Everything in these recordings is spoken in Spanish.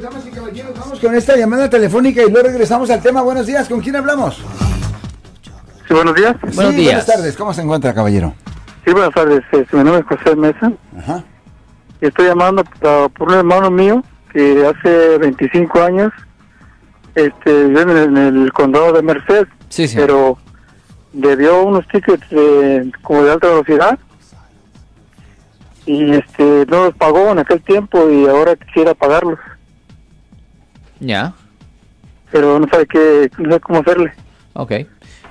pues damas y caballeros, vamos con esta llamada telefónica y luego regresamos al tema. Buenos días, ¿con quién hablamos? Sí, buenos días. Sí, Buenos días. Buenas tardes, ¿cómo se encuentra, caballero? Sí, buenas tardes. Eh, mi nombre es José Mesa Ajá. y estoy llamando por un hermano mío que hace 25 años este, vive en, el- en el condado de Merced, Sí, sí. pero debió unos tickets de- como de alta velocidad y este no los pagó en aquel tiempo y ahora quisiera pagarlos, Ya, pero no sabe qué, no sé cómo hacerle. ok.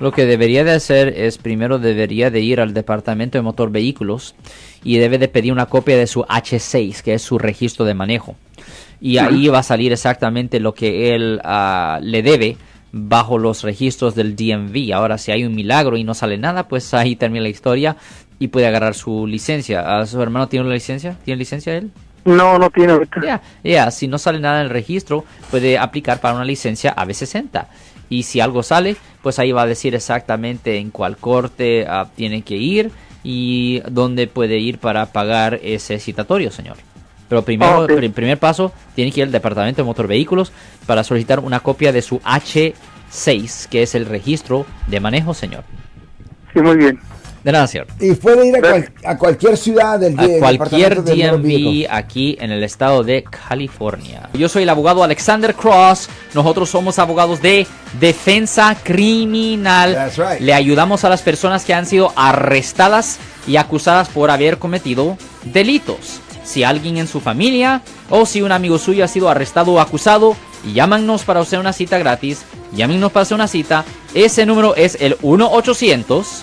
Lo que debería de hacer es primero debería de ir al departamento de motor vehículos y debe de pedir una copia de su H6, que es su registro de manejo. Y ahí va a salir exactamente lo que él ah, le debe bajo los registros del DMV. Ahora, si hay un milagro y no sale nada, pues ahí termina la historia y puede agarrar su licencia. ¿A ¿Su hermano tiene una licencia? ¿Tiene licencia él? No, no tiene ahorita. Ya, si no sale nada en el registro, puede aplicar para una licencia AB60. Y si algo sale, pues ahí va a decir exactamente en cuál corte ah, tiene que ir y dónde puede ir para pagar ese citatorio, señor. Pero primero, Ok. el primer paso, tiene que ir al departamento de motor vehículos para solicitar una copia de su H6, que es el registro de manejo, señor. Sí, muy bien. De nada, señor. Y puede ir a, cual- a cualquier ciudad del a cualquier DMV aquí en el estado de California. Yo soy el abogado Alexander Cross. Nosotros somos abogados de defensa criminal. That's right. Le ayudamos a las personas que han sido arrestadas y acusadas por haber cometido delitos. Si alguien en su familia o si un amigo suyo ha sido arrestado o acusado, llámanos para hacer una cita gratis. Llámenos para hacer una cita. Ese número es el 1 800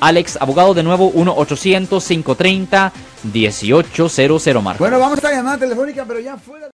Alex Abogado de nuevo 1 800 530 1800 Marco. Bueno, vamos a llamada telefónica, pero ya fuera.